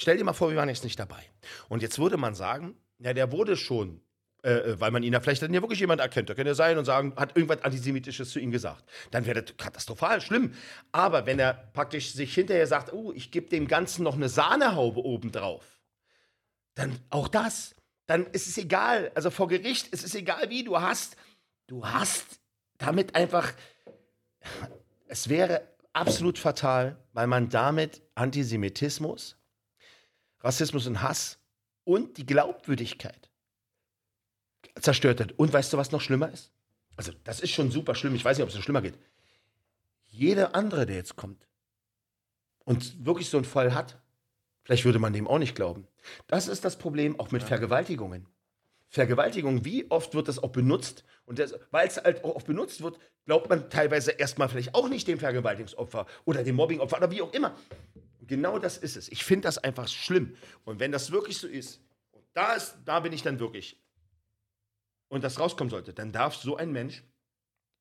Stell dir mal vor, wir waren jetzt nicht dabei. Und jetzt würde man sagen, ja, der wurde schon, äh, äh weil man ihn ja vielleicht dann ja wirklich jemand erkennt. Da könnte er sein und sagen, hat irgendwas Antisemitisches zu ihm gesagt. Dann wäre das katastrophal, schlimm. Aber wenn er praktisch sich hinterher sagt, oh, ich gebe dem Ganzen noch eine Sahnehaube obendrauf, dann auch das. Dann ist es egal. Also vor Gericht ist es egal, wie du hast. Du hast damit einfach. Es wäre absolut fatal, weil man damit Antisemitismus Rassismus und Hass und die Glaubwürdigkeit zerstört hat. Und weißt du, was noch schlimmer ist? Also, das ist schon super schlimm. Ich weiß nicht, ob es noch schlimmer geht. Jeder andere, der jetzt kommt und wirklich so einen Fall hat, vielleicht würde man dem auch nicht glauben. Das ist das Problem auch mit Vergewaltigungen. Vergewaltigung, wie oft wird das auch benutzt? Und weil es halt auch oft benutzt wird, glaubt man teilweise erstmal vielleicht auch nicht dem Vergewaltigungsopfer oder dem Mobbingopfer oder wie auch immer. Genau das ist es. Ich finde das einfach schlimm. Und wenn das wirklich so ist, da, ist, da bin ich dann wirklich, und das rauskommen sollte, dann darf so ein Mensch,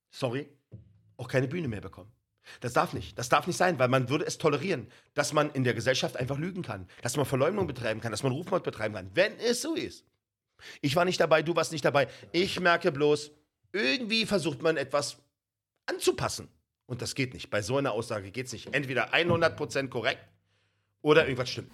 sorry, auch keine Bühne mehr bekommen. Das darf nicht. Das darf nicht sein, weil man würde es tolerieren, dass man in der Gesellschaft einfach lügen kann, dass man Verleumdung betreiben kann, dass man Rufmord betreiben kann, wenn es so ist. Ich war nicht dabei, du warst nicht dabei. Ich merke bloß, irgendwie versucht man etwas anzupassen. Und das geht nicht. Bei so einer Aussage geht es nicht. Entweder 100% korrekt oder irgendwas stimmt.